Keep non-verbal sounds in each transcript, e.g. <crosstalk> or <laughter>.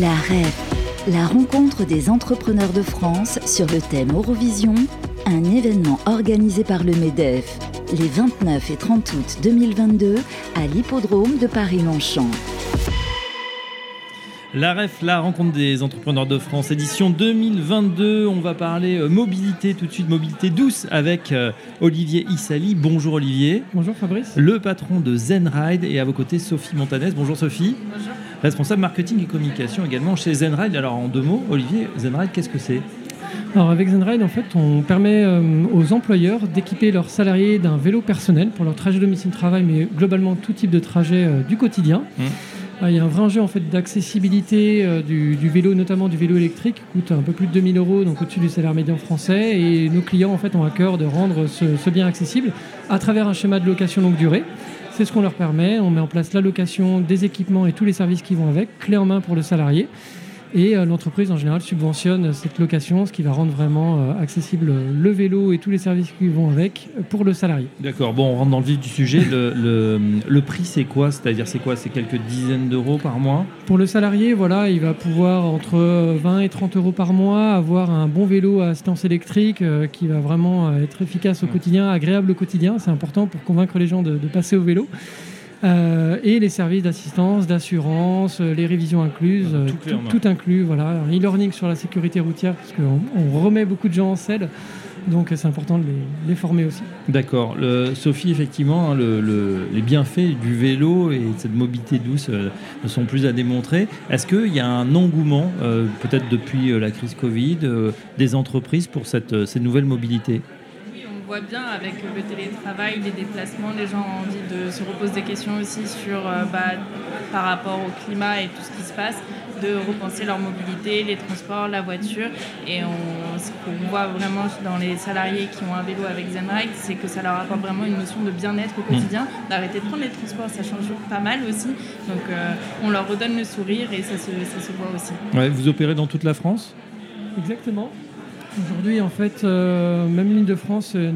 La REF, la rencontre des entrepreneurs de France sur le thème Eurovision, un événement organisé par le MEDEF les 29 et 30 août 2022 à l'hippodrome de Paris-Longchamp. La REF, la rencontre des entrepreneurs de France, édition 2022. On va parler euh, mobilité tout de suite, mobilité douce avec euh, Olivier Issali. Bonjour Olivier. Bonjour Fabrice. Le patron de Zenride et à vos côtés Sophie Montanès. Bonjour Sophie. Bonjour. Responsable marketing et communication également chez Zenride. Alors en deux mots, Olivier, Zenride, qu'est-ce que c'est? Alors avec Zenride, en fait, on permet euh, aux employeurs d'équiper leurs salariés d'un vélo personnel pour leur trajet domicile-travail, mais globalement tout type de trajet euh, du quotidien. Mmh. Euh, Il y a un vrai enjeu en fait d'accessibilité euh, du, du vélo, notamment du vélo électrique, qui coûte un peu plus de 2000 euros, donc au-dessus du salaire médian français. Et nos clients en fait ont à cœur de rendre ce, ce bien accessible à travers un schéma de location longue durée. C'est ce qu'on leur permet. On met en place la location, des équipements et tous les services qui vont avec, clé en main pour le salarié. Et euh, l'entreprise en général subventionne cette location, ce qui va rendre vraiment euh, accessible le vélo et tous les services qui vont avec euh, pour le salarié. D'accord, bon, on rentre dans le vif du sujet. Le, le- le prix, c'est quoi? C'est-à-dire, c'est quoi? C'est quelques dizaines d'euros par mois? Pour le salarié, voilà, il va pouvoir entre 20 et 30 euros par mois avoir un bon vélo à assistance électrique euh, qui va vraiment euh, être efficace au quotidien, agréable au quotidien. C'est important pour convaincre les gens de, de passer au vélo. Euh, et les services d'assistance, d'assurance, euh, les révisions incluses, Tout euh, tout, tout inclus. Voilà, e-learning sur la sécurité routière parce qu'on on remet beaucoup de gens en selle, donc c'est important de les, les former aussi. D'accord. Sophie, effectivement, hein, le- le- les bienfaits du vélo et de cette mobilité douce euh, ne sont plus à démontrer. Est-ce qu'il y a un engouement, euh, peut-être depuis la crise Covid, des entreprises pour cette, euh, cette nouvelle mobilité? Oui, on voit bien avec le télétravail, les déplacements, les gens ont envie de se reposer des questions aussi sur euh, bah, par rapport au climat et tout ce qui se passe, de repenser leur mobilité, les transports, la voiture. Et on, ce qu'on voit vraiment dans les salariés qui ont un vélo avec Zenride, c'est que ça leur apporte vraiment une notion de bien-être au quotidien, d'arrêter de prendre les transports, ça change pas mal aussi. Donc euh, on leur redonne le sourire et ça se, ça se voit aussi. Ouais, Vous opérez dans toute la France? Exactement. Aujourd'hui, en fait, euh, même l'île de France, euh,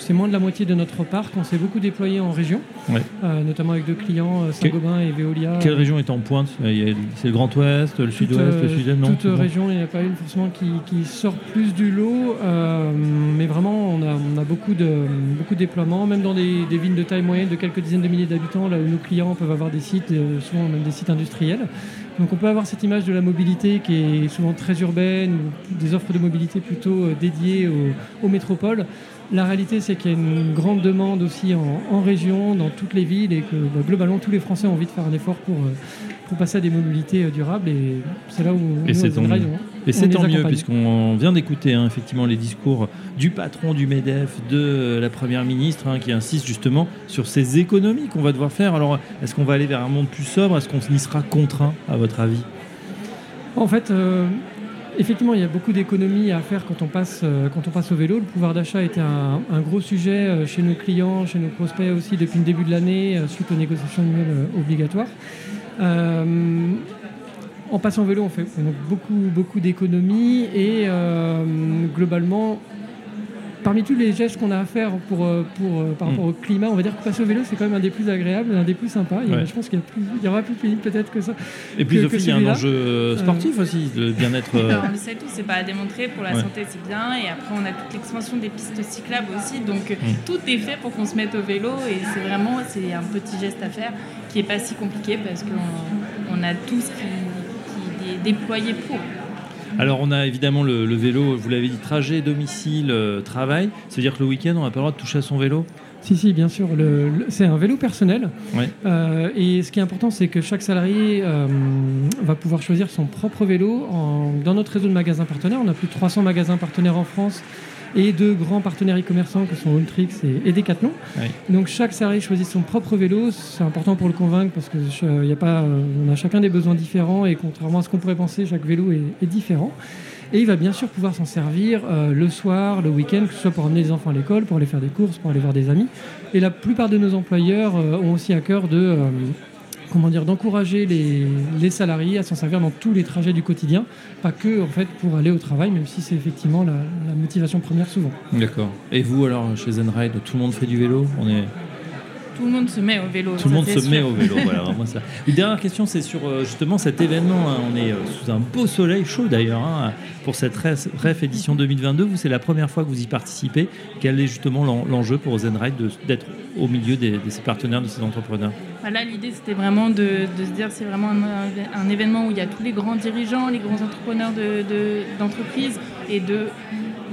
c'est moins de la moitié de notre parc. On s'est beaucoup déployé en région, Ouais. euh, notamment avec deux clients, Saint-Gobain et Veolia. Quelle région est en pointe? C'est le Grand Ouest, le Sud-Ouest, le Sud-Est Non? Toute région, il n'y a pas une forcément qui, qui sort plus du lot, mais vraiment, on a, on a beaucoup, de, beaucoup de déploiements, même dans des, des villes de taille moyenne de quelques dizaines de milliers d'habitants, là où nos clients peuvent avoir des sites, souvent même des sites industriels. Donc on peut avoir cette image de la mobilité qui est souvent très urbaine, ou des offres de mobilité plutôt euh, dédiées aux, aux métropoles. La réalité, c'est qu'il y a une grande demande aussi en, en région, dans toutes les villes, et que bah, globalement, tous les Français ont envie de faire un effort pour, euh, pour passer à des mobilités euh, durables. Et c'est là où Et c'est à Et c'est tant mieux, puisqu'on vient d'écouter hein, effectivement les discours du patron du MEDEF, de la Première ministre, hein, qui insiste justement sur ces économies qu'on va devoir faire. Alors, est-ce qu'on va aller vers un monde plus sobre? Est-ce qu'on y sera contraint, à votre avis? En fait, euh, effectivement, il y a beaucoup d'économies à faire quand on passe, euh, quand on passe au vélo. Le pouvoir d'achat était un, un gros sujet euh, chez nos clients, chez nos prospects aussi depuis le début de l'année, suite aux négociations annuelles obligatoires. Euh, en passant au vélo, on fait donc beaucoup, beaucoup d'économies et euh, globalement, parmi tous les gestes qu'on a à faire pour, euh, pour, euh, par Mm. rapport au climat, on va dire que passer au vélo, c'est quand même un des plus agréables, un des plus sympas. A-. Je pense qu'il y, a plus- il y aura plus pénible peut-être que ça. Et puis, que- Sophie, il y a un enjeu euh, sportif aussi, le bien-être. euh, on le sait tous, c'est pas à démontrer. Pour la Ouais. santé, c'est bien. Et après, on a toute l'expansion des pistes cyclables aussi. Donc, Mm. tout est fait pour qu'on se mette au vélo. Et c'est vraiment c'est un petit geste à faire qui est pas si compliqué parce qu'on on a tout ce qui est déployé pour. Alors, on a évidemment le, le vélo, vous l'avez dit, trajet, domicile, euh, travail. Ça veut dire que le week-end, on n'a pas le droit de toucher à son vélo? Si, si, bien sûr. Le- le- c'est un vélo personnel. Ouais. Euh, et ce qui est important, c'est que chaque salarié euh, va pouvoir choisir son propre vélo. En- dans notre réseau de magasins partenaires, on a plus de 300 magasins partenaires en France et deux grands partenaires e-commerçants que sont Ultrix et, et Decathlon. Donc chaque salarié choisit son propre vélo. C'est important pour le convaincre parce que ch- il y a pas, euh, on a chacun des besoins différents et contrairement à ce qu'on pourrait penser, chaque vélo est, est différent. Et il va bien sûr pouvoir s'en servir euh, le soir, le week-end, que ce soit pour emmener les enfants à l'école, pour aller faire des courses, pour aller voir des amis. Et la plupart de nos employeurs euh, ont aussi à cœur de, euh, comment dire, d'encourager les, salariés à s'en servir dans tous les trajets du quotidien, pas que en fait pour aller au travail, même si c'est effectivement la, la motivation première souvent. D'accord. Et vous, alors, chez Zenride, tout le monde fait du vélo? On est tout le monde se met au vélo. Tout le monde se met au vélo. voilà, <laughs> vraiment ça. Une dernière question, c'est sur euh, justement cet événement. Hein. On est euh, sous un beau soleil chaud d'ailleurs hein, pour cette REF édition 2022. Vous, c'est la première fois que vous y participez. Quel est justement l'enjeu pour Zenride d'être au milieu de ces partenaires, de ces entrepreneurs? Là, l'idée, c'était vraiment de, se dire c'est vraiment un, événement où il y a tous les grands dirigeants, les grands entrepreneurs d'entreprises et de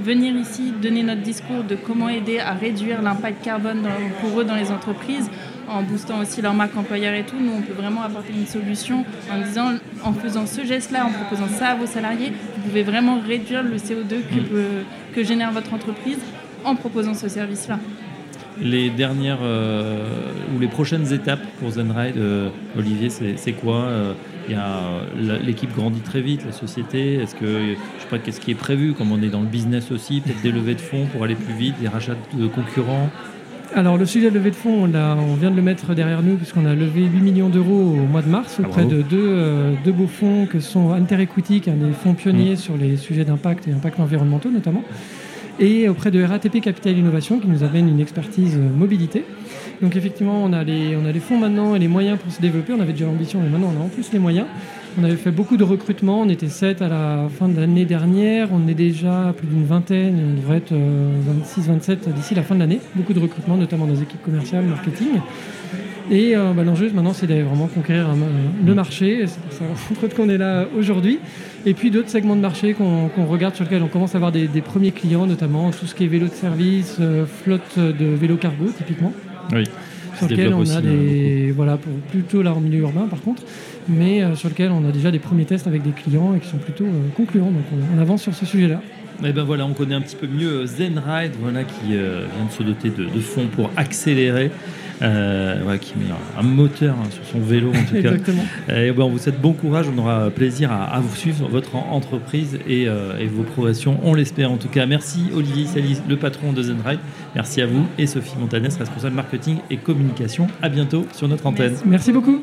venir ici donner notre discours de comment aider à réduire l'impact carbone pour eux dans les entreprises en boostant aussi leur marque employeur et tout. Nous, on peut vraiment apporter une solution en disant, en faisant ce geste-là, en proposant ça à vos salariés, vous pouvez vraiment réduire le CO2 que, mm. que génère votre entreprise en proposant ce service-là les dernières euh, ou les prochaines étapes pour Zenride, euh, Olivier, c'est quoi euh, l'équipe grandit très vite, la société. Est-ce que je sais pas qu'est-ce qui est prévu, comme on est dans le business aussi, peut-être des levées de fonds pour aller plus vite, des rachats de concurrents? Alors le sujet de levée de fonds, on, vient de le mettre derrière nous puisqu'on a levé 8 millions d'euros au mois de mars ah, auprès de deux, beaux fonds que sont Equity, qui est un des fonds pionniers mmh. sur les sujets d'impact et impact environnementaux notamment et auprès de RATP Capital Innovation qui nous amène une expertise euh, mobilité. Donc effectivement, on a, les, on a les fonds maintenant et les moyens pour se développer. On avait déjà l'ambition, mais maintenant on a en plus les moyens. On avait fait beaucoup de recrutements, on était 7 à la fin de l'année dernière, on est déjà à plus d'une vingtaine, on devrait être 26-27 euh, d'ici la fin de l'année. Beaucoup de recrutements, notamment dans les équipes commerciales, marketing. Et euh, bah, l'enjeu maintenant, c'est d'aller vraiment conquérir le marché. C'est pour ça <laughs> qu'on est là aujourd'hui. Et puis d'autres segments de marché qu'on regarde sur lesquels on commence à avoir des, premiers clients, notamment tout ce qui est vélo de service, euh, flotte de vélo cargo typiquement. Oui. Sur lequel on a des. Euh, voilà, pour, plutôt là en milieu urbain par contre, mais sur lequel on a déjà des premiers tests avec des clients et qui sont plutôt concluants. Donc on, avance sur ce sujet-là. Et eh ben voilà, on connaît un petit peu mieux Zenride, voilà, qui vient de se doter de, de fonds pour accélérer euh, qui met un, moteur hein, sur son vélo en tout <laughs> cas. Et ben, on vous souhaite bon courage, on aura plaisir à, vous suivre, votre entreprise euh, et, vos progressions, on l'espère en tout cas. Merci Olivier Salis, le patron de Zenride. Merci à vous et Sophie Montanès, responsable marketing et communication. À bientôt sur notre antenne. Merci, beaucoup.